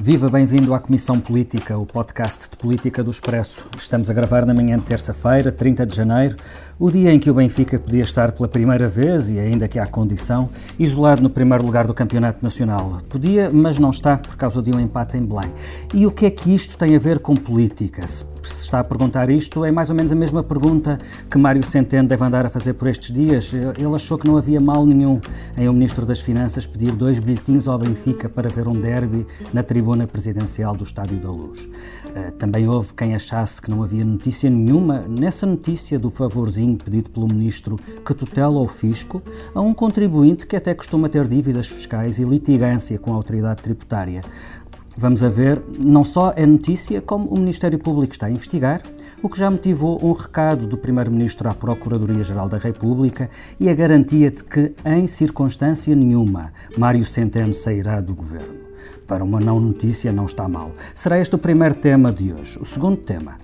Viva, bem-vindo à Comissão Política, o podcast de política do Expresso. Estamos a gravar na manhã de terça-feira, 30 de janeiro, o dia em que o Benfica podia estar pela primeira vez, e ainda que há condição, isolado no primeiro lugar do Campeonato Nacional. Podia, mas não está por causa de um empate em Belém. E o que é que isto tem a ver com política? Está a perguntar isto, é mais ou menos a mesma pergunta que Mário Centeno deve andar a fazer por estes dias. Ele achou que não havia mal nenhum em o Ministro das Finanças pedir dois bilhetinhos ao Benfica para ver um derby na tribuna presidencial do Estádio da Luz. Eh, também houve quem achasse que não havia notícia nenhuma nessa notícia do favorzinho pedido pelo Ministro que tutela o fisco a um contribuinte que até costuma ter dívidas fiscais e litigância com a autoridade tributária. Vamos a ver, não só é notícia, como o Ministério Público está a investigar, o que já motivou um recado do Primeiro-Ministro à Procuradoria-Geral da República e a garantia de que, em circunstância nenhuma, Mário Centeno sairá do governo. Para uma não notícia, não está mal. Será este o primeiro tema de hoje. O segundo tema.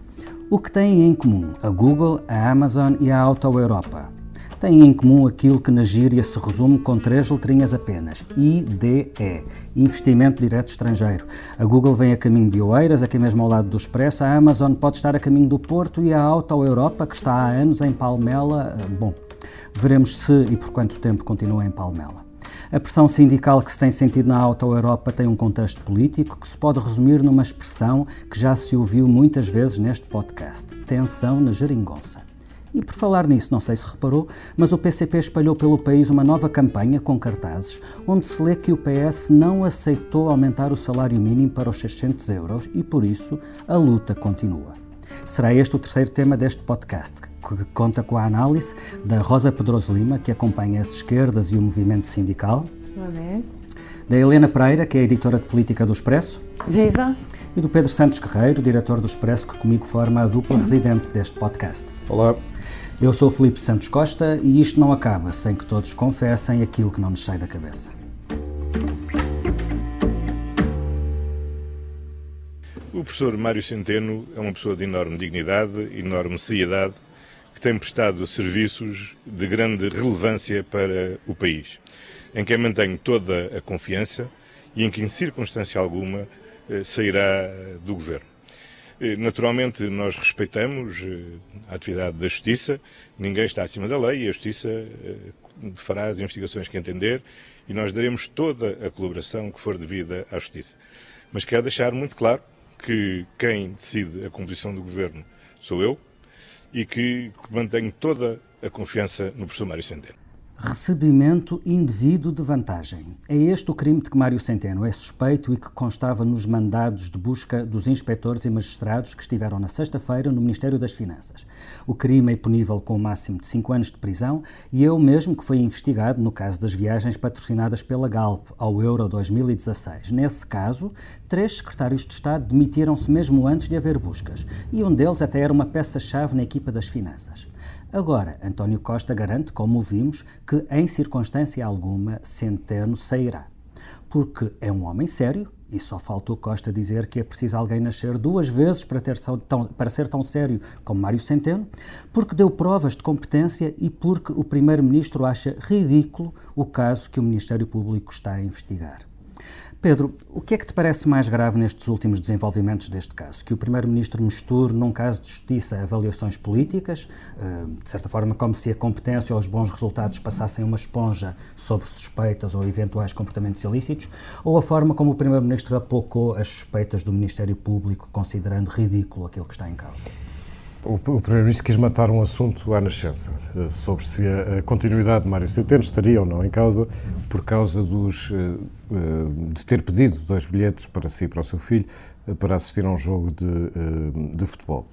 O que têm em comum a Google, a Amazon e a Auto Europa? Têm em comum aquilo que na gíria se resume com três letrinhas apenas: IDE Investimento Direto Estrangeiro. A Google vem a caminho de Oeiras, aqui mesmo ao lado do Expresso. A Amazon pode estar a caminho do Porto e a Auto Europa, que está há anos em Palmela. Eh, bom, veremos se e por quanto tempo continua em Palmela. A pressão sindical que se tem sentido na Auto Europa tem um contexto político que se pode resumir numa expressão que já se ouviu muitas vezes neste podcast: tensão na geringonça. E por falar nisso, não sei se reparou, mas o PCP espalhou pelo país uma nova campanha com cartazes onde se lê que o PS não aceitou aumentar o salário mínimo para os 600 euros e, por isso, a luta continua. Será este o terceiro tema deste podcast, que conta com a análise da Rosa Pedroso Lima, que acompanha as esquerdas e o movimento sindical. Olá. Da Helena Pereira, que é editora de política do Expresso. Viva! E do Pedro Santos Guerreiro, diretor do Expresso, que comigo forma a dupla residente deste podcast. Olá. Eu sou Felipe Santos Costa e isto não acaba sem que todos confessem aquilo que não nos sai da cabeça. O professor Mário Centeno é uma pessoa de enorme dignidade, enorme seriedade, que tem prestado serviços de grande relevância para o país, em quem mantenho toda a confiança e em que, em circunstância alguma, eh, sairá do governo. Eh, naturalmente, nós respeitamos eh, a atividade da Justiça, ninguém está acima da lei e a Justiça eh, fará as investigações que entender e nós daremos toda a colaboração que for devida à Justiça. Mas quero deixar muito claro que quem decide a composição do Governo sou eu e que mantenho toda a confiança no professor Mário Centeno. Recebimento indevido de vantagem. É este o crime de que Mário Centeno é suspeito e que constava nos mandados de busca dos inspectores e magistrados que estiveram na sexta-feira no Ministério das Finanças. O crime é punível com o máximo de 5 anos de prisão e é o mesmo que foi investigado no caso das viagens patrocinadas pela Galp ao Euro 2016. Nesse caso, três secretários de Estado demitiram-se mesmo antes de haver buscas e um deles até era uma peça-chave na equipa das finanças. Agora, António Costa garante, como vimos, que em circunstância alguma Centeno sairá. Porque é um homem sério, e só faltou Costa dizer que é preciso alguém nascer duas vezes para, ter tão, para ser tão sério como Mário Centeno, porque deu provas de competência e porque o Primeiro-Ministro acha ridículo o caso que o Ministério Público está a investigar. Pedro, o que é que te parece mais grave nestes últimos desenvolvimentos deste caso? Que o Primeiro-Ministro misture, num caso de justiça, avaliações políticas, eh, de certa forma, como se a competência ou os bons resultados passassem uma esponja sobre suspeitas ou eventuais comportamentos ilícitos, ou a forma como o Primeiro-Ministro apocou as suspeitas do Ministério Público, considerando ridículo aquilo que está em causa? O, Primeiro-Ministro quis matar um assunto à nascença, eh, sobre se a, continuidade de Mário Centeno estaria ou não em causa, por causa dos, eh, eh, de ter pedido dois bilhetes para si e para o seu filho para assistir a um jogo de, de futebol.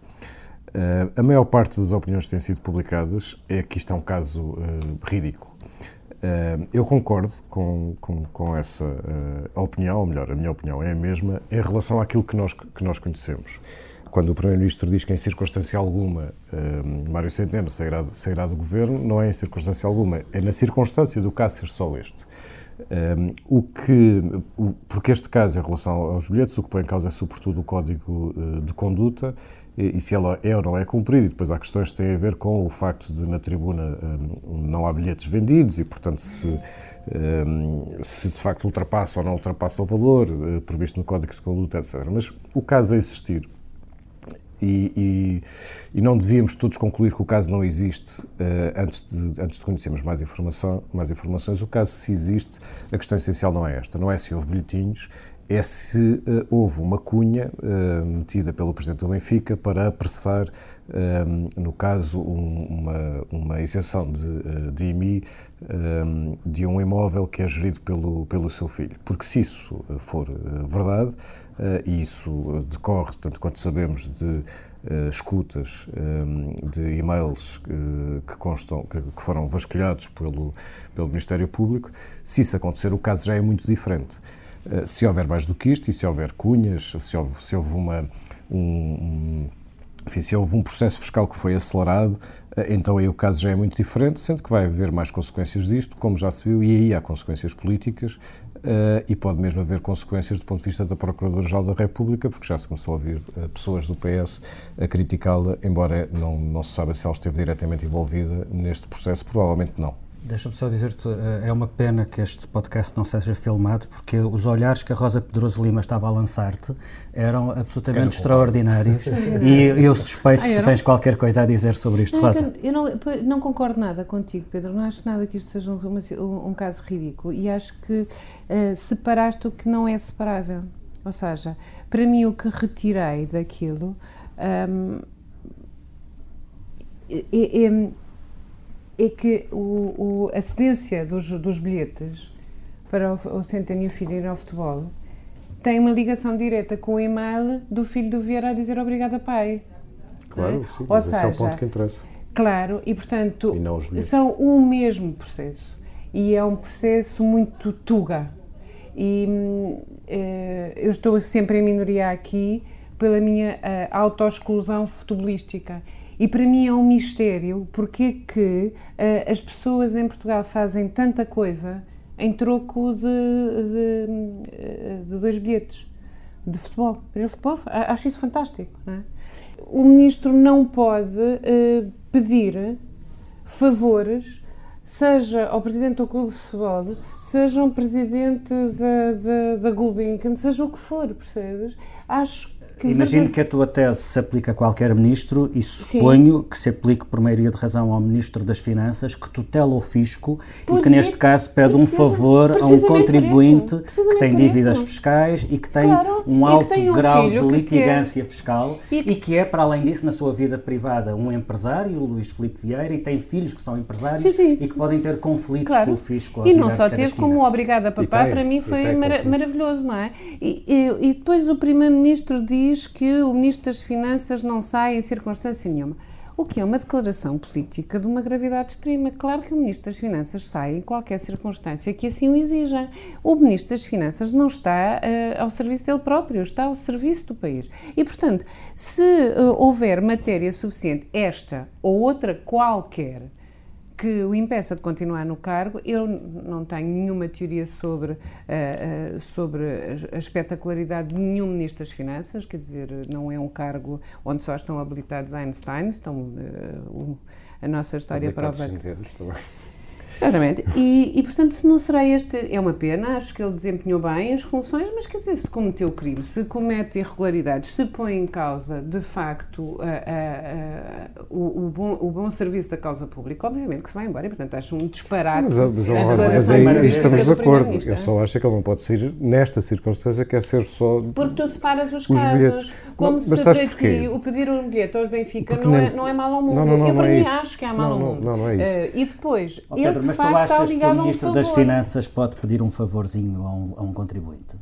A maior parte das opiniões que têm sido publicadas é que isto é um caso ridículo. Eu concordo com, com, com essa opinião, ou melhor, a minha opinião é a mesma, em relação àquilo que nós, que nós conhecemos quando o Primeiro-Ministro diz que em circunstância alguma uh, Mário Centeno sairá, sairá, do governo, não é em circunstância alguma, é na circunstância do caso ser só este. Um, o que, o, porque este caso, em relação aos bilhetes, o que põe em causa é sobretudo o código uh, de conduta e, e, se ela é ou não é cumprido. E depois há questões que têm a ver com o facto de na tribuna um, não há bilhetes vendidos e, portanto, se, se de facto ultrapassa ou não ultrapassa o valor previsto no Código de Conduta, etc. Mas o caso a existir e, e, e, não devíamos todos concluir que o caso não existe uh, antes, de, antes de conhecermos mais, informação, mais informações. O caso, se existe, a questão essencial não é esta, não é se houve bilhetinhos, é se uh, houve uma cunha uh, metida pelo Presidente do Benfica para apressar, no caso, um, uma, uma isenção de, de IMI de um imóvel que é gerido pelo, pelo seu filho. Porque se isso for verdade, e isso decorre, tanto quanto sabemos, de Uh, escutas um, eh, de e-mails uh, que constam, que, que, foram vasculhados pelo, pelo Ministério Público, se isso acontecer, o caso já é muito diferente. Uh, se houver mais do que isto, e se houver cunhas, se houve, se houve uma. Um, um, enfim, se houve um processo fiscal que foi acelerado, então aí o caso já é muito diferente, sendo que vai haver mais consequências disto, como já se viu, e aí há consequências políticas Uh, e pode mesmo haver consequências do ponto de vista da Procuradora-Geral da República, porque já se começou a ouvir uh, pessoas do PS a criticá-la, embora não, não se saiba se ela esteve diretamente envolvida neste processo, provavelmente não. Deixa-me só dizer-te, eh, é uma pena que este podcast não seja filmado, porque os olhares que a Rosa Pedroso Lima estava a lançar-te eram absolutamente extraordinários. E eu suspeito ah, que tens qualquer coisa a dizer sobre isto, não, Rosa. Eu não, não, concordo nada contigo, Pedro, não acho nada que isto seja um, um, um caso ridículo. E acho que uh, separaste o que não é separável. Ou seja, para mim o que retirei daquilo um, é, é é que o, o, a cedência dos, dos bilhetes para o, o Centênio Filho ir ao futebol tem uma ligação direta com o e-mail do filho do Vieira a dizer obrigada pai. Claro, é? sim, Ou seja, esse é o ponto que interessa. Claro, e portanto e são o mesmo processo e é um processo muito tuga e eh, eu estou sempre em minoria aqui pela minha uh, autoexclusão futebolística e para mim é um mistério porque é que uh, as pessoas em Portugal fazem tanta coisa em troco de, de, eh, de dois bilhetes de futebol. Para o futebol, acho isso fantástico. É? O ministro não pode uh, pedir favores, seja ao presidente do clube de futebol, seja ao presidente da, da, da Gulbenkian, seja o que for, percebes? Acho que Imagino que a tua tese se aplica a qualquer ministro e suponho Sim. que se aplique por maioria de razão ao Ministro das Finanças, que tutela o fisco pois e que é, neste caso pede um favor a um contribuinte que tem dívidas fiscais e que tem claro, um alto tem um grau de litigância fiscal e que... e que... é, para além disso, na sua vida privada, um empresário, o Luís Filipe Vieira, e tem filhos que são empresários sim, sim. e que podem ter conflitos claro. com o fisco. E não só teve como obrigada papá, para mim foi mara maravilhoso, não é? E, e, e depois o Primeiro-Ministro diz diz que o Ministro das Finanças não sai em circunstância nenhuma. O que é uma declaração política de uma gravidade extrema. Claro que o Ministro das Finanças sai em qualquer circunstância que assim o exija. O Ministro das Finanças não está uh, ao serviço dele próprio, está ao serviço do país. E, portanto, se uh, houver matéria suficiente, esta ou outra qualquer, que o impeça de continuar no cargo. Eu não tenho nenhuma teoria sobre, uh, sobre a espetacularidade de nenhum Ministro das Finanças, quer dizer, não é um cargo onde só estão habilitados Einstein, estão, uh, a nossa história prova. Claramente. E, e, portanto, se não será este. É uma pena, acho que ele desempenhou bem as funções, mas quer dizer, se cometeu crime, se comete irregularidades, se põe em causa, de facto, a, a, a, o, o, bom, o bom serviço da causa pública, obviamente que se vai embora e, portanto, acho um disparate. Mas, mas, mas aí estamos de acordo. Eu só acho que ele não pode sair nesta circunstância, quer ser só. Porque tu separas os, os casos. Bilhetes. Como não, se para ti o pedir um bilhete aos Benfica não, é, não é mal ao mundo. Não, não, eu, para mim, acho que é mal ao mundo. Não, não é isso. Uh, e depois, oh, Pedro, mas tu achas que o Ministro das Finanças pode pedir um favorzinho a um, a um contribuinte?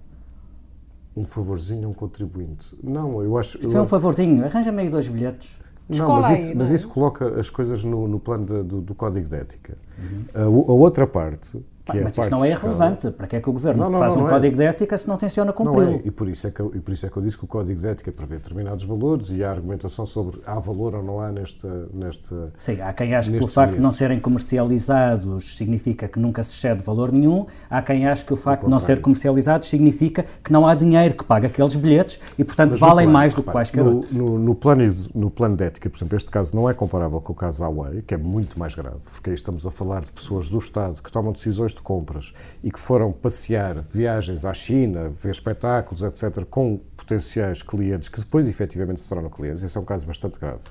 Um favorzinho a um contribuinte? Não, eu acho... Isto eu... é um favorzinho, arranja-me aí dois bilhetes. Não, mas isso, mas isso coloca as coisas no, no plano de, do, do, Código de Ética. Uhum. A, a outra parte é mas isto não é irrelevante. Para que é que o Governo não, não, faz não, um é. código de ética se não tenciona cumpri-lo? É. E, por isso é que eu, e por isso é que eu disse que o código de ética prevê determinados valores e há argumentação sobre há valor ou não há neste. neste Sim, há quem ache que o facto de não serem comercializados significa que nunca se excede valor nenhum, há quem ache que o facto de não ser comercializados significa que não há dinheiro que pague aqueles bilhetes e, portanto, mas valem plano, mais do que quaisquer no, outros. No, no, plano, no plano de ética, por exemplo, este caso não é comparável com o caso Huawei, que é muito mais grave, porque aí estamos a falar de pessoas do Estado que tomam decisões de compras e que foram passear viagens à China, ver espetáculos, etc., com potenciais clientes que depois efetivamente se tornam clientes, esse é um caso bastante grave.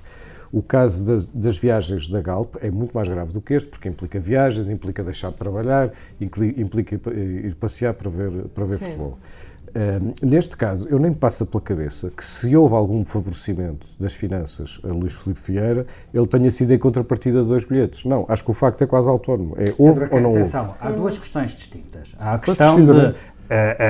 O caso das, das, viagens da Galp é muito mais grave do que este, porque implica viagens, implica deixar de trabalhar, implica ir passear para ver, para ver futebol. Neste caso, eu nem me passa pela cabeça que se houve algum favorecimento das finanças a Luís Filipe Vieira, ele tenha sido em contrapartida de dois bilhetes. Não, acho que o facto é quase autónomo. É houve ou não atenção, houve. Há duas questões distintas. Há a questão de uh,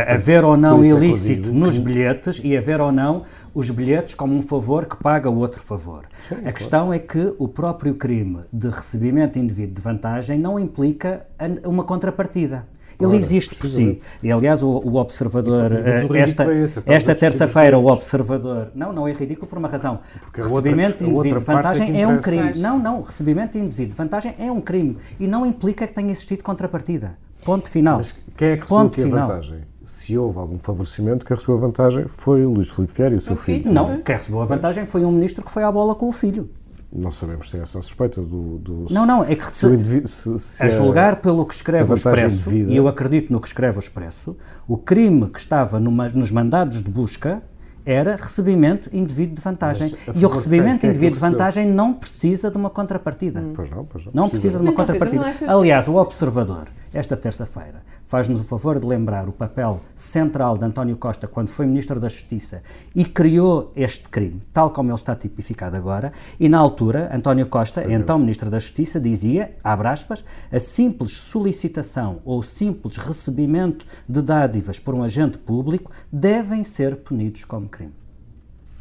haver ou não é ilícito nos bilhetes e haver ou não os bilhetes como um favor que paga o outro favor. Sim, a claro. questão é que o próprio crime de recebimento indevido de vantagem não implica uma contrapartida. Ele existe por si. E, aliás, o, o Observador, então, esta, é esse, esta terça-feira, o Observador. Não, não é ridículo por uma razão. Porque recebimento outra, indevido de vantagem é, é um crime. Não, não. Recebimento indevido de vantagem é um crime. E não implica que tenha existido contrapartida. Ponto final. Mas quem é que Ponto final. a vantagem? Se houve algum favorecimento, quem recebeu a vantagem foi o Luís Filipe Vieira e o seu filho. filho. Não, quem recebeu a vantagem foi um ministro que foi à bola com o filho. Não sabemos se é essa suspeita do. do não, não, é que se, se, se a é julgar pelo que escreve o Expresso, e eu acredito no que escreve o Expresso, o crime que estava numa, nos mandados de busca era recebimento indevido de vantagem. E o recebimento quem, quem indevido de vantagem não precisa de uma contrapartida. Hum. Pois não, pois não. Não precisa de uma contrapartida. Aliás, o Observador, esta terça-feira, faz-nos o favor de lembrar o papel central de António Costa quando foi Ministro da Justiça e criou este crime, tal como ele está tipificado agora, e na altura, António Costa, então Ministro da Justiça, dizia, abre aspas, a simples solicitação ou simples recebimento de dádivas por um agente público devem ser punidos como crime.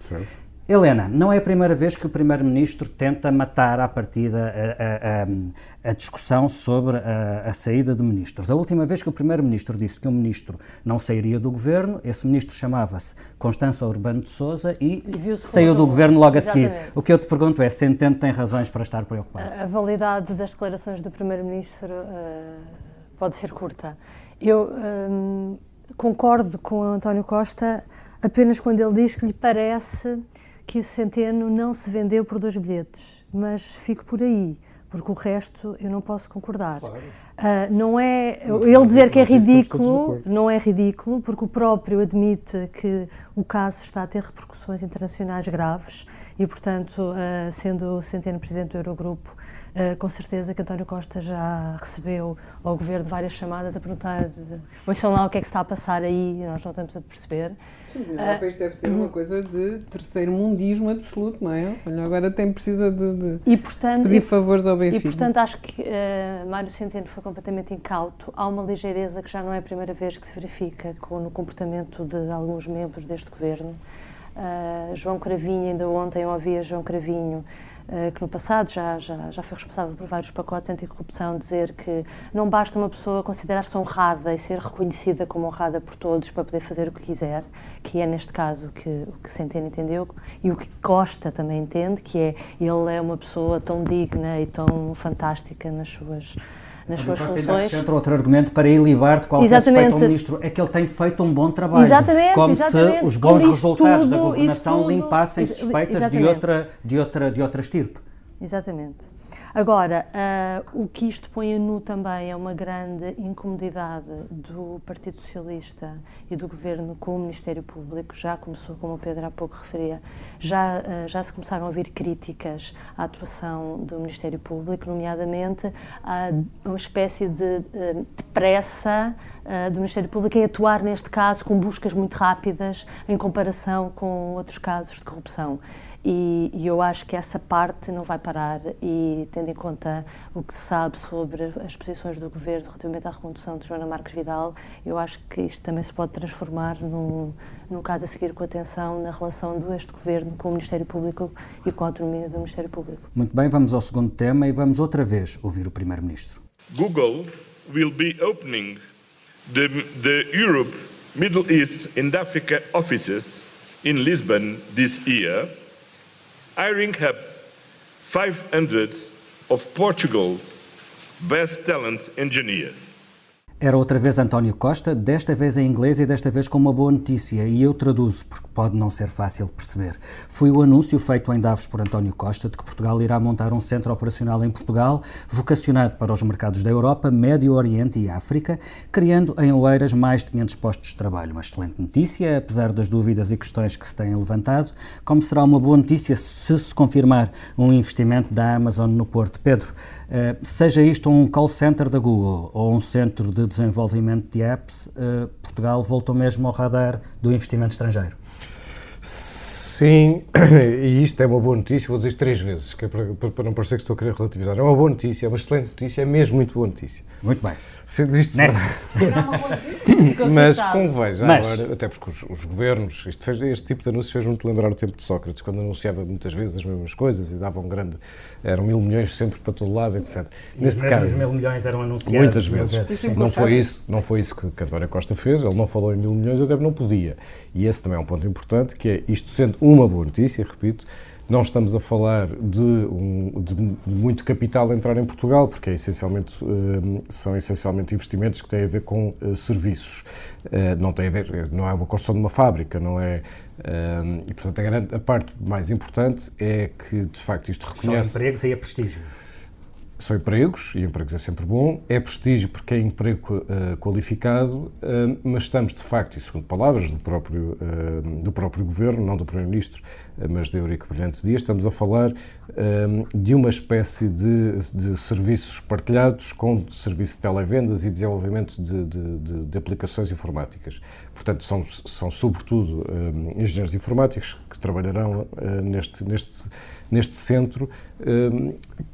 Certo. Helena, não é a primeira vez que o Primeiro-Ministro tenta matar à partida a, a, a discussão sobre a, a, saída de ministros. A última vez que o Primeiro-Ministro disse que um ministro não sairia do governo, esse ministro chamava-se Constança Urbano de Souza e, e saiu do governo logo a seguir. O que eu te pergunto é se entende tem razões para estar preocupado. A, validade das declarações do Primeiro-Ministro uh, pode ser curta. Eu um, concordo com António Costa apenas quando ele diz que lhe parece que o Centeno não se vendeu por dois bilhetes, mas fico por aí, porque o resto eu não posso concordar. Claro. Uh, não é ele dizer que é ridículo, não é ridículo, porque o próprio admite que o caso está a ter repercussões internacionais graves e, portanto, uh, sendo o Centeno presidente do Eurogrupo, Uh, com certeza que António Costa já recebeu ao governo várias chamadas a perguntar: lá o que é que está a passar aí, nós não estamos a perceber. Sim, a Europa uh, isto deve ser uma coisa de terceiro mundismo absoluto, não é? Olha, agora tem precisa de, de e, portanto, pedir favores ao Benfica. E portanto acho que uh, Mário Centeno foi completamente incauto. Há uma ligeireza que já não é a primeira vez que se verifica com, no comportamento de alguns membros deste governo. Uh, João Cravinho, ainda ontem eu ouvia João Cravinho que no passado já, já, já foi responsável por vários pacotes anticorrupção, dizer que não basta uma pessoa considerar-se honrada e ser reconhecida como honrada por todos para poder fazer o que quiser, que é neste caso o que, o que Centeno entendeu e o que Costa também entende, que é ele é uma pessoa tão digna e tão fantástica nas suas nas suas funções. Entra outro argumento para ilibar de qualquer exatamente. suspeito ao ministro, é que ele tem feito um bom trabalho. Exatamente, como exatamente. se os bons resultados tudo, da governação tudo, limpassem suspeitas de outra, de, outra, de outra estirpe. Exatamente. Agora, uh, o que isto põe a nu também é uma grande incomodidade do Partido Socialista e do Governo com o Ministério Público. Já começou, como o Pedro há pouco referia, já, uh, já se começaram a ouvir críticas à atuação do Ministério Público, nomeadamente a uma espécie de, de pressa do Ministério Público em atuar neste caso com buscas muito rápidas em comparação com outros casos de corrupção. E, e, eu acho que essa parte não vai parar e tendo em conta o que se sabe sobre as posições do governo relativamente à recondução de Joana Marques Vidal, eu acho que isto também se pode transformar num, num caso a seguir com atenção na relação deste governo com o Ministério Público e com a autonomia do Ministério Público. Muito bem, vamos ao segundo tema e vamos outra vez ouvir o Primeiro-Ministro. Google will be opening the, the Europe, Middle East and Africa offices in Lisbon this year. Hiring up 500 of Portugal's best talent engineers. Era outra vez António Costa, desta vez em inglês e desta vez com uma boa notícia, e eu traduzo porque pode não ser fácil perceber. Foi o anúncio feito em Davos por António Costa de que Portugal irá montar um centro operacional em Portugal, vocacionado para os mercados da Europa, Médio Oriente e África, criando em Oeiras mais de 500 postos de trabalho. Uma excelente notícia, apesar das dúvidas e questões que se têm levantado, como será uma boa notícia se se confirmar um investimento da Amazon no Porto. Pedro, uh, seja isto um call center da Google ou um centro de desenvolvimento de apps, uh, Portugal voltou mesmo ao radar do investimento estrangeiro. Sim, e isto é uma boa notícia, vou dizer isto três vezes, que é para, para não parecer que estou a querer relativizar. É uma boa notícia, é uma excelente notícia, é mesmo muito boa notícia. Muito bem. Sendo isto Next. Mas convém já Mas... agora, até porque os, os, governos, isto fez, este tipo de anúncios fez muito lembrar o tempo de Sócrates, quando anunciava muitas vezes as mesmas coisas e dava um grande, eram mil milhões sempre para todo lado, etc. E Neste caso, mil milhões eram anunciados muitas vezes. vezes. Não foi isso, não foi isso que António Costa fez. Ele não falou em mil milhões, até não podia. E esse também é um ponto importante, que é isto sendo uma boa notícia, repito não estamos a falar de, um, de muito capital entrar em Portugal, porque é essencialmente, uh, são essencialmente investimentos que têm a ver com uh, serviços. Uh, não tem a ver, não é uma construção de uma fábrica, não é. e portanto a, grande, a parte mais importante é que de facto isto reconhece. São empregos e é prestígio são empregos, e empregos é sempre bom, é prestígio porque é emprego uh, qualificado, uh, mas estamos de facto, e segundo palavras do próprio, uh, do próprio Governo, não do Primeiro-Ministro, mas de Eurico Brilhante Dias, estamos a falar de uma espécie de, de, serviços partilhados com serviço de televendas e desenvolvimento de, de, de aplicações informáticas. Portanto, são, são sobretudo engenheiros informáticos que trabalharão neste, neste neste centro,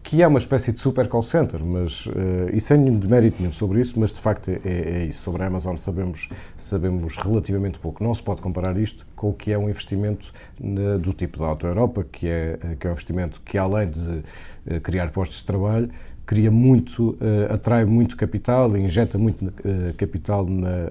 que é uma espécie de super call center, mas, eh, e sem nenhum demérito nenhum sobre isso, mas de facto é, é, isso. Sobre a Amazon sabemos, sabemos relativamente pouco. Não se pode comparar isto com o que é um investimento do tipo da Auto Europa, que é, que é um investimento que, além de eh, criar postos de trabalho, cria muito, atrai muito capital injeta muito capital na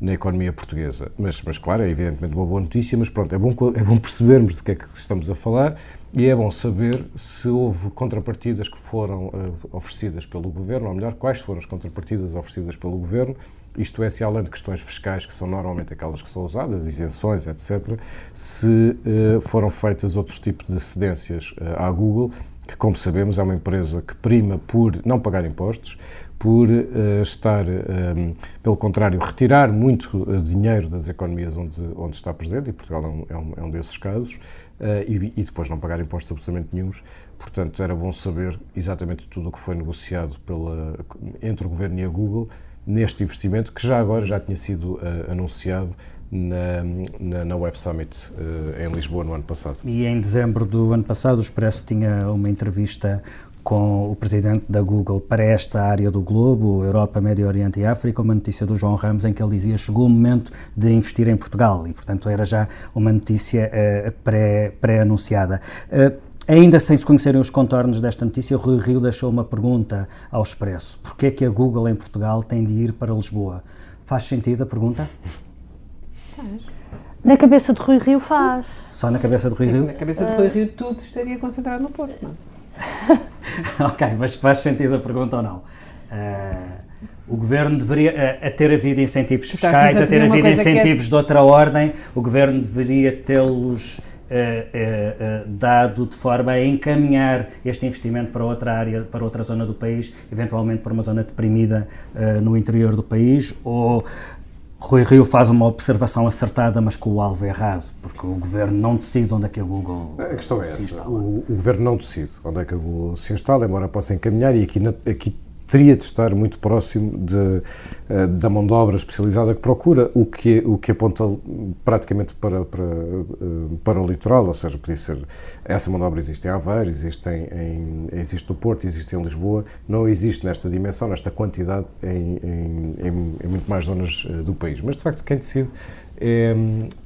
na economia portuguesa. Mas, mas, claro, é evidentemente uma boa notícia, mas pronto, é bom, é bom percebermos de que é que estamos a falar e é bom saber se houve contrapartidas que foram uh, oferecidas pelo Governo, ou melhor, quais foram as contrapartidas oferecidas pelo Governo, isto é, se além de questões fiscais, que são normalmente aquelas que são usadas, isenções, etc., se uh, foram feitas outros tipos de cedências uh, à Google, que, como sabemos, é uma empresa que prima por não pagar impostos, por uh, estar, um, ehm, pelo contrário, retirar muito uh, dinheiro das economias onde, onde está presente, e Portugal é um, é um, é desses casos, uh, e, e, depois não pagar impostos absolutamente nenhums. Portanto, era bom saber exatamente tudo o que foi negociado pela, entre o Governo e a Google neste investimento, que já agora já tinha sido anunciado na, na, na, Web Summit uh, em Lisboa no ano passado. E em dezembro do ano passado o Expresso tinha uma entrevista com o presidente da Google para esta área do globo, Europa, Médio Oriente e África, uma notícia do João Ramos em que ele dizia chegou o momento de investir em Portugal e, portanto, era já uma notícia uh, pré-anunciada. Pré uh, Ainda sem se conhecerem os contornos desta notícia, o Rui Rio deixou uma pergunta ao Expresso. Porquê é que a Google em Portugal tem de ir para Lisboa? Faz sentido a pergunta? Faz. Na cabeça de Rui Rio faz. Só na cabeça de Rui Rio? Na cabeça de Rui Rio tudo estaria concentrado no Porto, não é? ok, mas faz sentido a pergunta ou não? Uh, o governo deveria, a, a, ter havido incentivos fiscais, a, a ter havido é incentivos é... de outra ordem, o governo deveria tê-los uh, uh, dado de forma a encaminhar este investimento para outra área, para outra zona do país, eventualmente para uma zona deprimida no interior do país, ou Rui Rio faz uma observação acertada, mas com o alvo errado, porque o Governo não decide onde é que a Google A questão é essa, o, o, Governo não decide onde é que a Google se instala, embora possa encaminhar, e aqui, aqui teria de estar muito próximo de, eh, da mão de obra especializada que procura, o que, o que aponta praticamente para, para, eh, para o litoral, ou seja, podia ser, essa mão de obra existe em Aveiro, existe, em, em, existe no Porto, existe em Lisboa, não existe nesta dimensão, nesta quantidade em, em, em muito mais zonas eh, do país. Mas, de facto, quem decide é,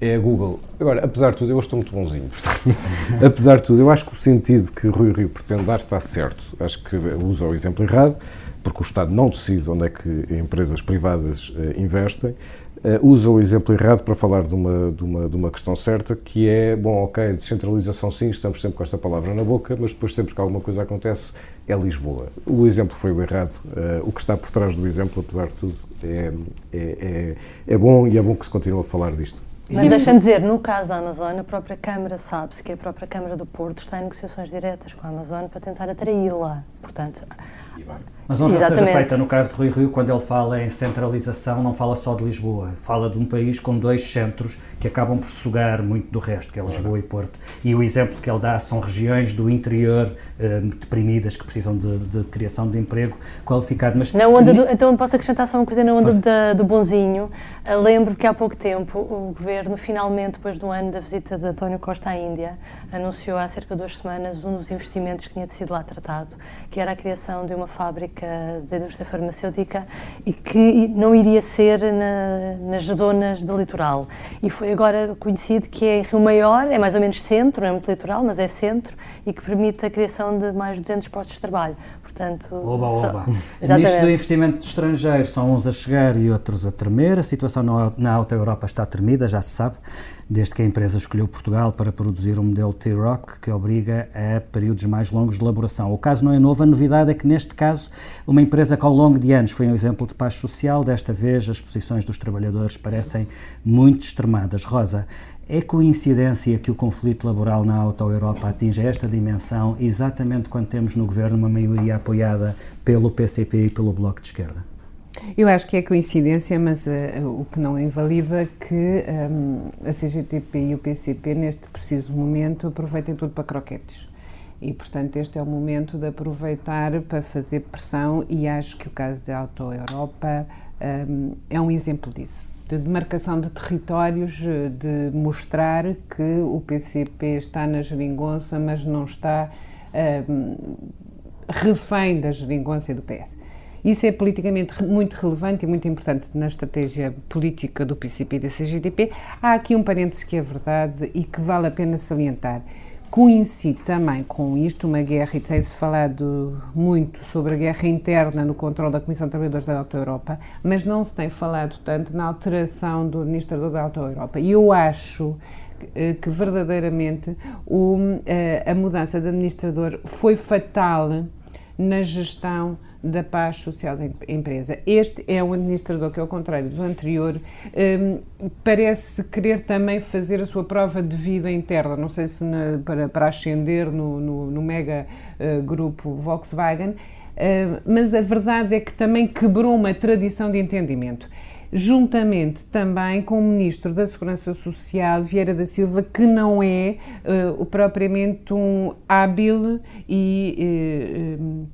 é, a Google. Agora, apesar de tudo, eu estou muito bonzinho. apesar de tudo, eu acho que o sentido que Rui Rio pretende dar está certo. Acho que usa o exemplo errado porque o Estado não decide onde é que empresas privadas uh, investem, uh, usa o exemplo errado para falar de uma, de, uma, de uma questão certa, que é, bom, ok, descentralização sim, estamos sempre com esta palavra na boca, mas depois sempre que alguma coisa acontece, é Lisboa. O exemplo foi o errado. Uh, o que está por trás do exemplo, apesar de tudo, é, é, é, é bom e é bom que se continue a falar disto. Mas deixa-me dizer, no caso da Amazônia, a própria Câmara sabe-se que a própria Câmara do Porto está em negociações diretas com a Amazônia para tentar atraí-la. Portanto, mas onde seja feita, no caso de Rui Rio, quando ele fala em centralização, não fala só de Lisboa, fala de um país com dois centros que acabam por sugar muito do resto, que é Lisboa e Porto. E o exemplo que ele dá são regiões do interior eh, deprimidas que precisam de, de, criação de emprego qualificado. Mas, na onda do, então posso acrescentar só uma coisa na onda da, do bonzinho. Uh, lembro que há pouco tempo o governo, finalmente, depois do ano da visita de António Costa à Índia, anunciou há cerca de duas semanas um dos investimentos que tinha sido lá tratado, que era a criação de uma fábrica da indústria farmacêutica e que não iria ser na, nas zonas do litoral. E foi agora conhecido que é Rio Maior, é mais ou menos centro, não é muito litoral, mas é centro, e que permite a criação de mais 200 postos de trabalho. Portanto, oba, oba. Só, Nisto do investimento estrangeiro, são uns a chegar e outros a tremer. A situação na Alta Europa está tremida, já se sabe desde que a empresa escolheu Portugal para produzir um modelo T-Rock que obriga a períodos mais longos de elaboração. O caso não é novo, a novidade é que neste caso uma empresa que ao longo de anos foi um exemplo de paz social, desta vez as posições dos trabalhadores parecem muito extremadas. Rosa, é coincidência que o conflito laboral na Auto-Europa atinja esta dimensão exatamente quando temos no governo uma maioria apoiada pelo PCP e pelo Bloco de Esquerda? Eu acho que é coincidência, mas uh, o que não invalida que um, a CGTP e o PCP, neste preciso momento, aproveitem tudo para croquetes. E, portanto, este é o momento de aproveitar para fazer pressão, e acho que o caso da Auto Europa um, é um exemplo disso. De demarcação de territórios, de mostrar que o PCP está na geringonça, mas não está um, refém da geringonça do PS. Isso é politicamente muito relevante e muito importante na estratégia política do PCP e da CGTP. Há aqui um parênteses que é verdade e que vale a pena salientar. Coincide também com isto uma guerra, e tem-se falado muito sobre a guerra interna no controle da Comissão de Trabalhadores da Auto Europa, mas não se tem falado tanto na alteração do Administrador da Auto Europa. E eu acho que, que verdadeiramente o, a, a mudança de administrador foi fatal na gestão da paz social da empresa. Este é um administrador que, ao contrário do anterior, um, parece querer também fazer a sua prova de vida interna, não sei se na, para, para ascender no, no, no mega uh, grupo Volkswagen, uh, mas a verdade é que também quebrou uma tradição de entendimento juntamente também com o Ministro da Segurança Social, Vieira da Silva, que não é uh, propriamente um hábil e uh,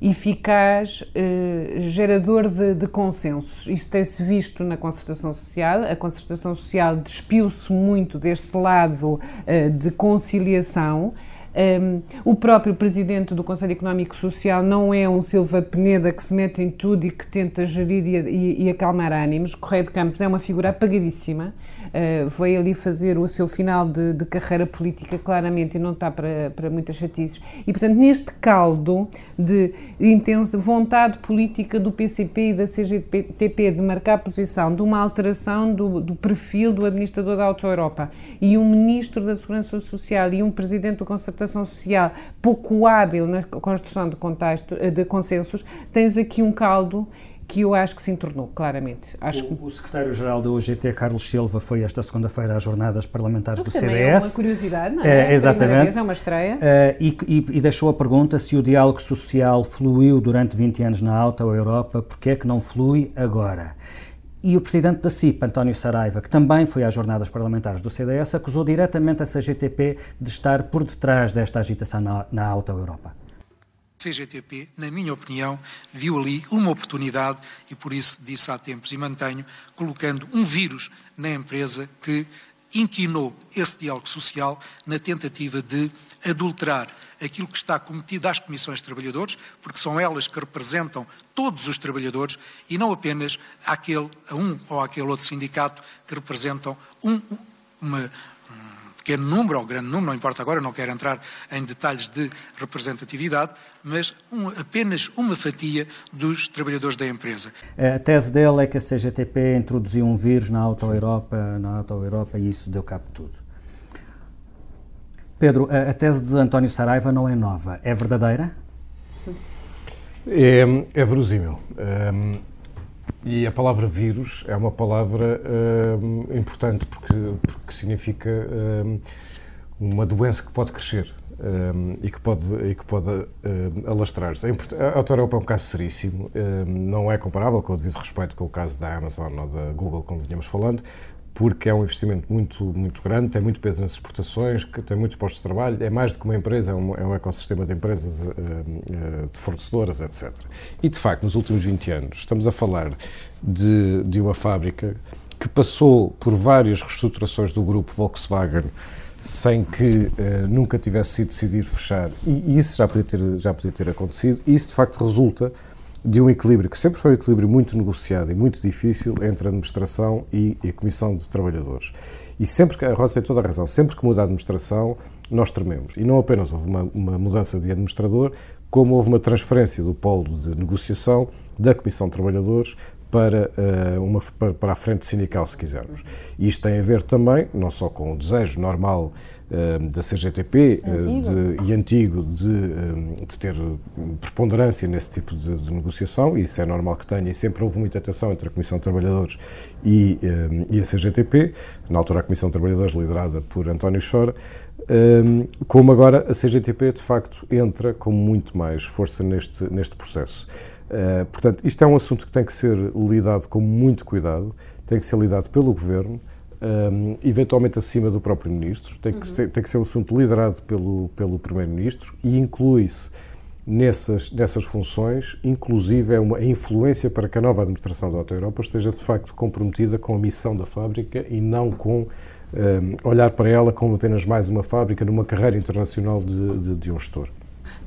eficaz, eh, gerador de, de consensos. Isso tem-se visto na concertação social. A concertação social despiu-se muito deste lado eh, de conciliação. Um, ehm, o próprio presidente do Conselho Económico e Social não é um Silva Peneda que se mete em tudo e que tenta gerir e, e, e acalmar ânimos. Correio de Campos é uma figura apagadíssima uh, veio ali fazer o seu final de, de, carreira política claramente e não está para, para muitas chatices. E, portanto, neste caldo de intensa vontade política do PCP e da CGTP de marcar posição de uma alteração do, do perfil do administrador da Auto Europa e um ministro da Segurança Social e um presidente da Concertação Social pouco hábil na construção de, contexto, de consensos, tens aqui um caldo que eu acho que se entornou, claramente. Acho o, que... o secretário-geral da UGT, Carlos Silva, foi esta segunda-feira às jornadas parlamentares do CDS. É uma curiosidade, não é? é exatamente. Vez, é uma estreia. Uh, e, e, e, deixou a pergunta se o diálogo social fluiu durante 20 anos na Alta Europa, porque é que não flui agora? E o presidente da CIP, António Saraiva, que também foi às jornadas parlamentares do CDS, acusou diretamente a CGTP de estar por detrás desta agitação na, na Alta Europa. CGTP, na minha opinião, viu ali uma oportunidade e por isso disse há tempos e mantenho, colocando um vírus na empresa que inquinou esse diálogo social na tentativa de adulterar aquilo que está cometido às comissões de trabalhadores, porque são elas que representam todos os trabalhadores e não apenas aquele, a um ou aquele outro sindicato que representam um, uma, pequeno número ou grande número, não importa agora, não quero entrar em detalhes de representatividade, mas um, apenas uma fatia dos trabalhadores da empresa. A tese dele é que a CGTP introduziu um vírus na Auto-Europa, na Auto-Europa e isso deu cabo de tudo. Pedro, a, a tese de António Saraiva não é nova, é verdadeira? É, é verosímil. Um, e a palavra vírus é uma palavra um, importante porque, porque significa um, uma doença que pode crescer um, e que pode, e que pode alastrar-se. A Auto-Europa é um caso seríssimo, não é comparável, com o devido respeito, com o caso da Amazon ou da Google, como vinhamos falando, porque é um investimento muito, muito grande, tem muito peso nas exportações, tem muitos postos de trabalho, é mais do que uma empresa, é um, é um ecossistema de empresas, uh, uh, de fornecedoras, etc. E, de facto, nos últimos 20 anos, estamos a falar de, de uma fábrica que passou por várias reestruturações do grupo Volkswagen sem que uh, nunca tivesse sido decidido fechar, e, isso já podia, ter, já podia ter acontecido, isso, de facto, resulta de um equilíbrio que sempre foi um equilíbrio muito negociado e muito difícil entre a administração e, a Comissão de Trabalhadores. E sempre que, a Rosa tem toda a razão, sempre que muda a administração, nós trememos. E não apenas houve uma, uma mudança de administrador, como houve uma transferência do polo de negociação da Comissão de Trabalhadores para, uh, uma, para, a frente sindical, se quisermos. E isto tem a ver também, não só com o desejo normal eh, da CGTP eh, antigo. De, e antigo de, eh, de, ter preponderância nesse tipo de, de, negociação, e isso é normal que tenha, e sempre houve muita atenção entre a Comissão de Trabalhadores e, e a CGTP, na altura a Comissão de Trabalhadores liderada por António Chora, como agora a CGTP de facto entra com muito mais força neste, neste processo. Portanto, isto é um assunto que tem que ser lidado com muito cuidado, tem que ser lidado pelo Governo, um, eventualmente acima do próprio Ministro, tem que, uhum. ser, tem que ser um assunto liderado pelo, pelo Primeiro-Ministro e inclui-se nessas, nessas funções, inclusive é uma influência para que a nova administração da Auto Europa esteja de facto comprometida com a missão da fábrica e não com um, olhar para ela como apenas mais uma fábrica numa carreira internacional de, de, de um gestor.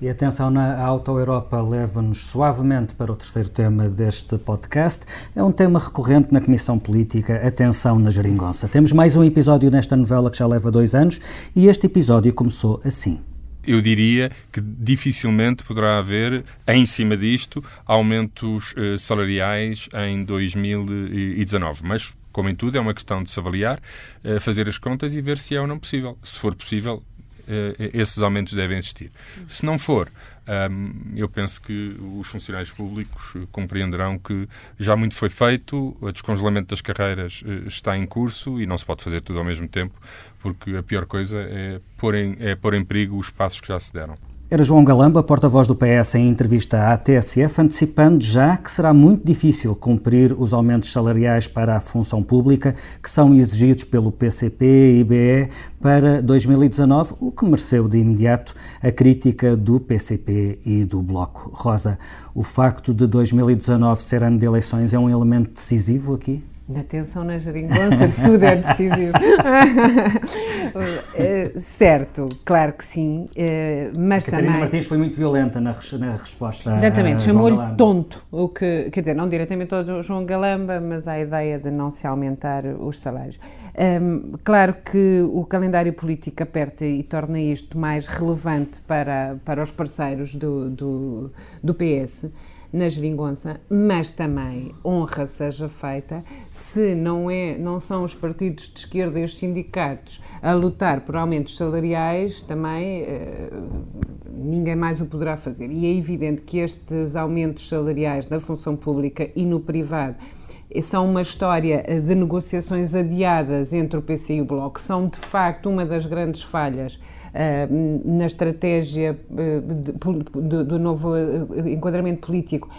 E atenção, na Auto Europa leva-nos suavemente para o terceiro tema deste podcast. É um tema recorrente na Comissão Política, Atenção na Geringonça. Temos mais um episódio nesta novela que já leva dois anos e este episódio começou assim eu diria que dificilmente poderá haver, em cima disto, aumentos eh, salariais em 2019. Mas, como em tudo, é uma questão de se avaliar, eh, fazer as contas e ver se é ou não possível. Se for possível, esses aumentos devem existir. Se não for, eu penso que os funcionários públicos compreenderão que já muito foi feito, o descongelamento das carreiras eh, está em curso e não se pode fazer tudo ao mesmo tempo, porque a pior coisa é pôr em, é pôr em perigo os passos que já se deram. Era João Galamba, porta-voz do PS, em entrevista à TSF, antecipando já que será muito difícil cumprir os aumentos salariais para a função pública que são exigidos pelo PCP e IBE para 2019, o que mereceu de imediato a crítica do PCP e do Bloco. Rosa, o facto de 2019 ser ano de eleições é um elemento decisivo aqui? Na tensão na geringonça, tudo é decisivo. uh, certo, claro que sim, uh, mas a Catarina também... Martins foi muito violenta na, na resposta Exatamente, chamou-lhe tonto, o que, quer dizer, não diretamente ao João Galamba, mas à ideia de não se aumentar os salários. Um, ehm, claro que o calendário político aperta e torna isto mais relevante para, para os parceiros do, do, do PS, na geringonça, mas também honra seja feita se não, é, não são os partidos de esquerda e os sindicatos a lutar por aumentos salariais, também eh, ninguém mais o poderá fazer. E é evidente que estes aumentos salariais na função pública e no privado são uma história de negociações adiadas entre o PC e o Bloco, são de facto uma das grandes falhas uh, na estratégia uh, do, novo eh, enquadramento político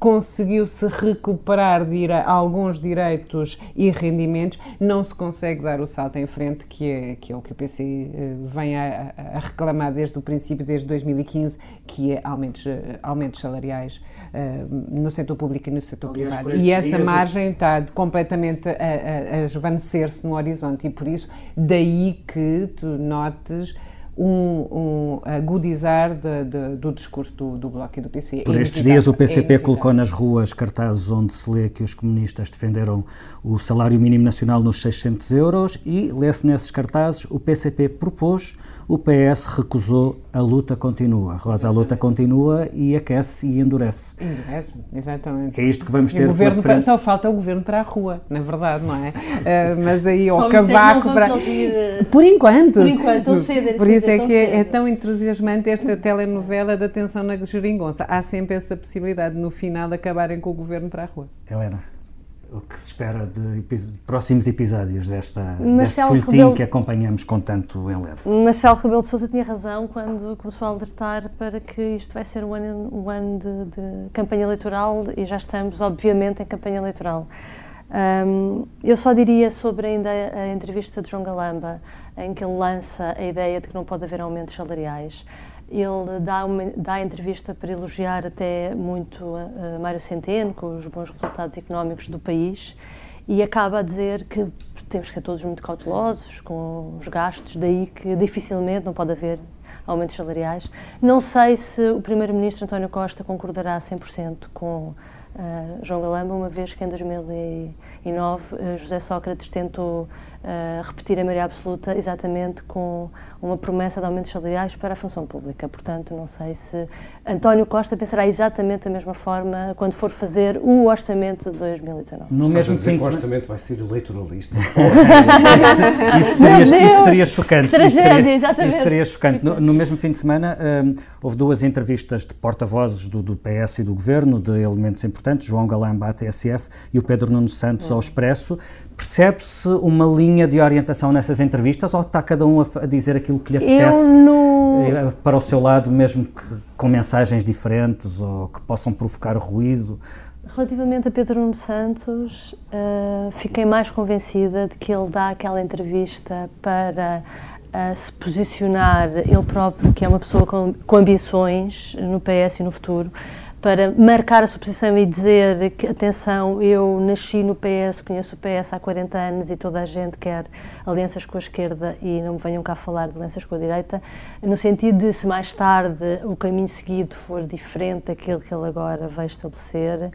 conseguiu-se recuperar dire alguns direitos e rendimentos, não se consegue dar o salto em frente, que é, que é o que o PC eh, vem a, a reclamar desde o princípio, desde 2015, que é aumentos, eh, aumentos salariais uh, no setor público e no setor Aliás, privado. E essa margem está completamente a, a, a esvanecer-se no horizonte, e por isso, daí que tu notes um, um agudizar de, de, do discurso do, do, Bloco e do PC. Por é estes dias o PCP é colocou nas ruas cartazes onde se lê que os comunistas defenderam o salário mínimo nacional nos 600 euros e lê-se nesses cartazes o PCP propôs o PS recusou a luta continua. Rosa, a luta continua e aquece e endurece. Endurece, exatamente. É isto que vamos ter governo frente. Só falta o governo para a rua, na verdade, não é? Uh, mas aí ao cavaco para. Ouvir, uh, por enquanto. Por enquanto, cedo, Por isso é que é, é, tão entusiasmante esta telenovela da tensão na geringonça. Há sempre essa possibilidade de, no final, acabarem com o governo para a rua. Helena o que se espera de, de próximos episódios desta, deste folhetim Rebelo, que acompanhamos com tanto enlevo. Marcelo Rebelo de Sousa tinha razão quando começou a alertar para que isto vai ser um ano, um ano de, de campanha eleitoral e já estamos, obviamente, em campanha eleitoral. Um, eu só diria sobre ainda a, a entrevista de João Galamba, em que ele lança a ideia de que não pode haver aumentos salariais. Ele dá, uma, dá entrevista para elogiar até muito uh, Mário Centeno, com os bons resultados económicos do país, e acaba a dizer que temos que ser todos muito cautelosos com os gastos, daí que dificilmente não pode haver aumentos salariais. Não sei se o Primeiro-Ministro António Costa concordará a 100% com uh, João Galamba, uma vez que em 2009 uh, José Sócrates tentou uh, repetir a maioria absoluta exatamente com uma promessa de aumentos salariais para a função pública. Portanto, não sei se António Costa pensará exatamente da mesma forma quando for fazer o orçamento de 2019. No Estás mesmo fim que o orçamento vai ser eleitoralista. isso, isso, seria, isso, seria, chocante. Tragédia, isso seria, exatamente. Isso seria chocante. No, no mesmo fim de semana, um, houve duas entrevistas de porta-vozes do, do, PS e do Governo, de elementos importantes, João Galamba à TSF e o Pedro Nuno Santos ao Expresso. Percebe-se uma linha de orientação nessas entrevistas ou está cada um a, dizer aquilo que lhe apetece no... Eh, para o seu lado, mesmo que com mensagens diferentes ou que possam provocar ruído? Relativamente a Pedro Nuno Santos, uh, fiquei mais convencida de que ele dá aquela entrevista para uh, se posicionar ele próprio, que é uma pessoa com, com ambições no PS e no futuro, para marcar a sua posição e dizer que, atenção, eu nasci no PS, conheço o PS há 40 anos e toda a gente quer alianças com a esquerda e não me venham cá falar de alianças com a direita, no sentido de se mais tarde o caminho seguido for diferente daquele que ele agora vai estabelecer,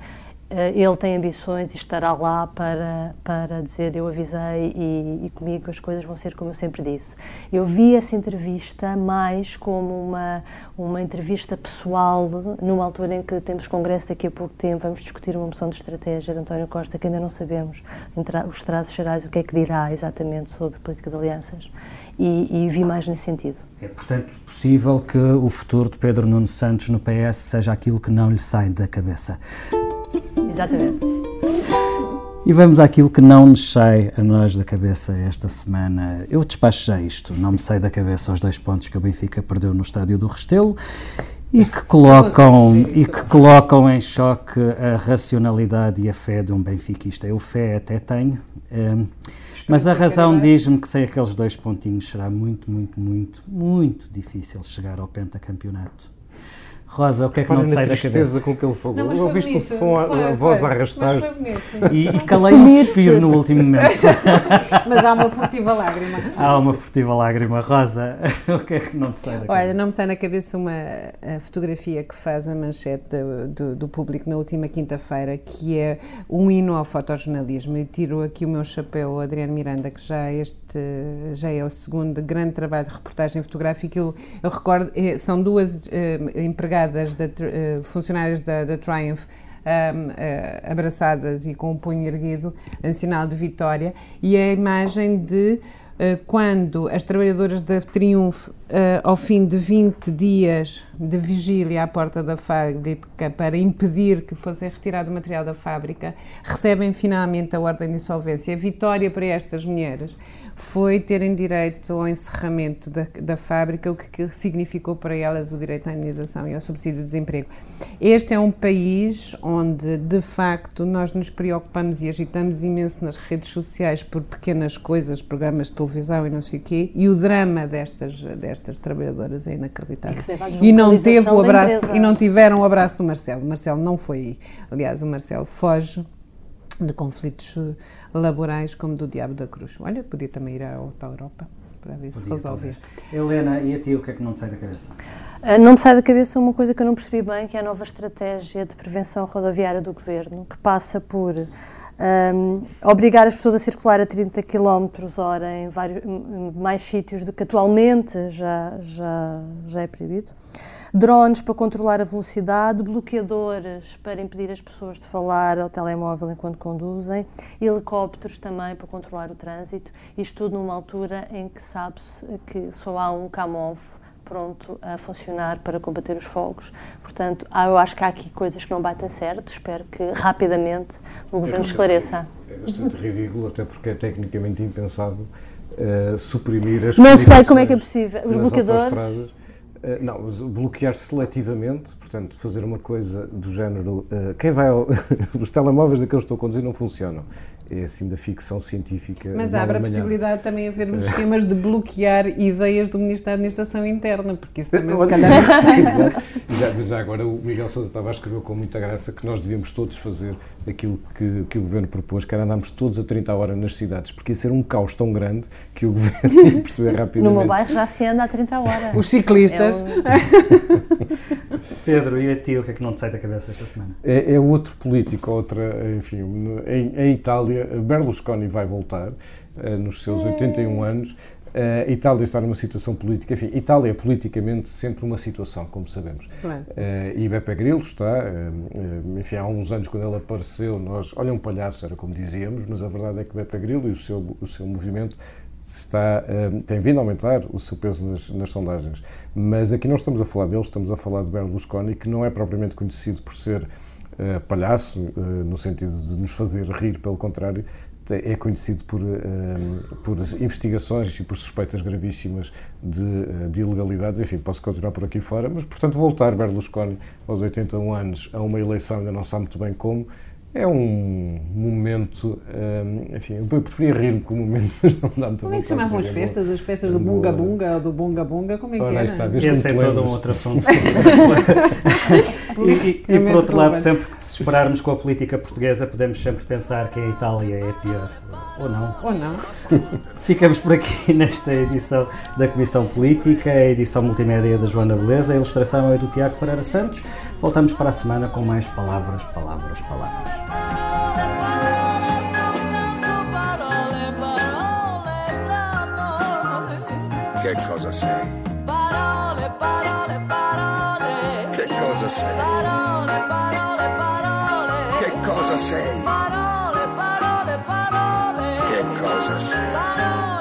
ele tem ambições e estará lá para, para dizer eu avisei e, e, comigo as coisas vão ser como eu sempre disse. Eu vi essa entrevista mais como uma, uma entrevista pessoal, numa altura em que temos congresso daqui a pouco tempo, vamos discutir uma moção de estratégia de António Costa que ainda não sabemos os traços gerais, o que é que dirá exatamente sobre política de alianças e, e vi mais nesse sentido. É, portanto, possível que o futuro de Pedro Nuno Santos no PS seja aquilo que não lhe sai da cabeça. Exatamente. E vamos àquilo que não nos sai a nós da cabeça esta semana. Eu despacho já isto, não me sai da cabeça os dois pontos que o Benfica perdeu no estádio do Restelo e que colocam, e que colocam em choque a racionalidade e a fé de um benfiquista. Eu fé até tenho, um, mas a razão diz-me que sem aqueles dois pontinhos será muito, muito, muito, muito difícil chegar ao pentacampeonato. Rosa, o que é que não te sai da cabeça? com pelo fogo. Não, Ouviste o som, a, a voz a arrastar-se. E, e calei um suspiro no último momento. Mas há uma furtiva lágrima. Há uma furtiva lágrima. Rosa, o que é que não te sai da cabeça? Olha, não me sai na cabeça uma fotografia que faz a manchete do, do, do público na última quinta-feira, que é um hino ao fotojornalismo. E tiro aqui o meu chapéu ao Adriano Miranda, que já este já é o segundo grande trabalho de reportagem fotográfica. Eu, eu recordo, é, são duas uh, empregadas empregadas, da, uh, funcionárias da, da Triumph, um, uh, abraçadas e com o punho erguido em sinal de vitória, e a imagem de uh, quando as trabalhadoras da Triumph, uh, ao fim de 20 dias de vigília à porta da fábrica para impedir que fosse retirado o material da fábrica, recebem finalmente a ordem de insolvência. Vitória para estas mulheres foi terem direito ao encerramento da, da fábrica, o que, que significou para elas o direito à indenização e ao subsídio de desemprego. Este é um país onde, de facto, nós nos preocupamos e agitamos imenso nas redes sociais por pequenas coisas, programas de televisão e não sei o quê, e o drama destas, destas trabalhadoras é inacreditável. E, e não teve o abraço, e não tiveram o abraço do Marcelo. O Marcelo não foi, aliás, o Marcelo foge de conflitos laborais como do Diabo da Cruz. Olha, podia também ir à, para a Europa para ver se resolver. Helena, e a ti o que é que não te sai da cabeça? Uh, não me sai da cabeça uma coisa que eu não percebi bem, que é a nova estratégia de prevenção rodoviária do Governo, que passa por um, obrigar as pessoas a circular a 30 km hora em, vários, mais sítios do que atualmente já, já, já é proibido. Drones para controlar a velocidade, bloqueadores para impedir as pessoas de falar ao telemóvel enquanto conduzem, helicópteros também para controlar o trânsito. Isto tudo numa altura em que sabe-se que só há um CAMOV pronto a funcionar para combater os fogos. Portanto, eu acho que há aqui coisas que não batem certo. Espero que rapidamente o Governo é esclareça. É bastante ridículo, até porque é tecnicamente impensável uh, suprimir as Não sei como é que é possível. Os bloqueadores. Uh, não, bloquear seletivamente, portanto, fazer uma coisa do género. Uh, quem vai. Ao, os telemóveis daqueles que estou a conduzir não funcionam é assim da ficção científica. Mas abre a possibilidade também de haver esquemas de bloquear ideias do Ministro da Administração Interna, porque isso também se calhar. Exato. Mas já agora o Miguel Sousa estava a escrever com muita graça que nós devíamos todos fazer aquilo que, que o Governo propôs, que era andarmos todos a 30 horas nas cidades, porque ia ser um caos tão grande que o Governo ia perceber rapidamente. No meu bairro já se anda a 30 horas. Os ciclistas. Um... Pedro, e a ti o que é que não te sai da cabeça esta semana? É, é outro político, outra, enfim, em, em Itália Berlusconi vai voltar uh, nos seus 81 anos. Uh, Itália está numa situação política, enfim, Itália é politicamente sempre uma situação, como sabemos. Uh, e Beppe Grillo está, uh, enfim, há uns anos quando ele apareceu, nós, olha um palhaço, era como dizíamos, mas a verdade é que Beppe Grillo e o seu, o seu movimento está, tem vindo a aumentar o seu peso nas, nas, sondagens. Mas aqui não estamos a falar dele, estamos a falar de Berlusconi, que não é propriamente conhecido por ser uh, palhaço, uh, no sentido de nos fazer rir, pelo contrário, é conhecido por, por investigações e por suspeitas gravíssimas de, de, ilegalidades. Enfim, posso continuar por aqui fora, mas, portanto, voltar Berlusconi aos 81 anos a uma eleição, ainda não sabe muito bem como, é um momento, um, enfim, eu preferia rir-me com o momento, mas não dá muito Como é que se chamavam as festas? As festas do Bunga Bunga ou do Bunga Bunga? Como é que Ora, era? Está, Esse é todo um outro assunto. e, e, e por outro lado, sempre que se esperarmos com a política portuguesa, podemos sempre pensar que a Itália é pior. Ou não. Ou não. Ficamos por aqui nesta edição da Comissão Política, a edição multimédia da Joana Beleza, a ilustração é do Tiago Pereira Santos. Voltamos para a semana com mais palavras, palavras, palavras. Che cosa sei? Parole, parole, parole. Che cosa sei? Parole, parole, parole. Che cosa sei? Parole, parole, parole. Che cosa sei? Parole.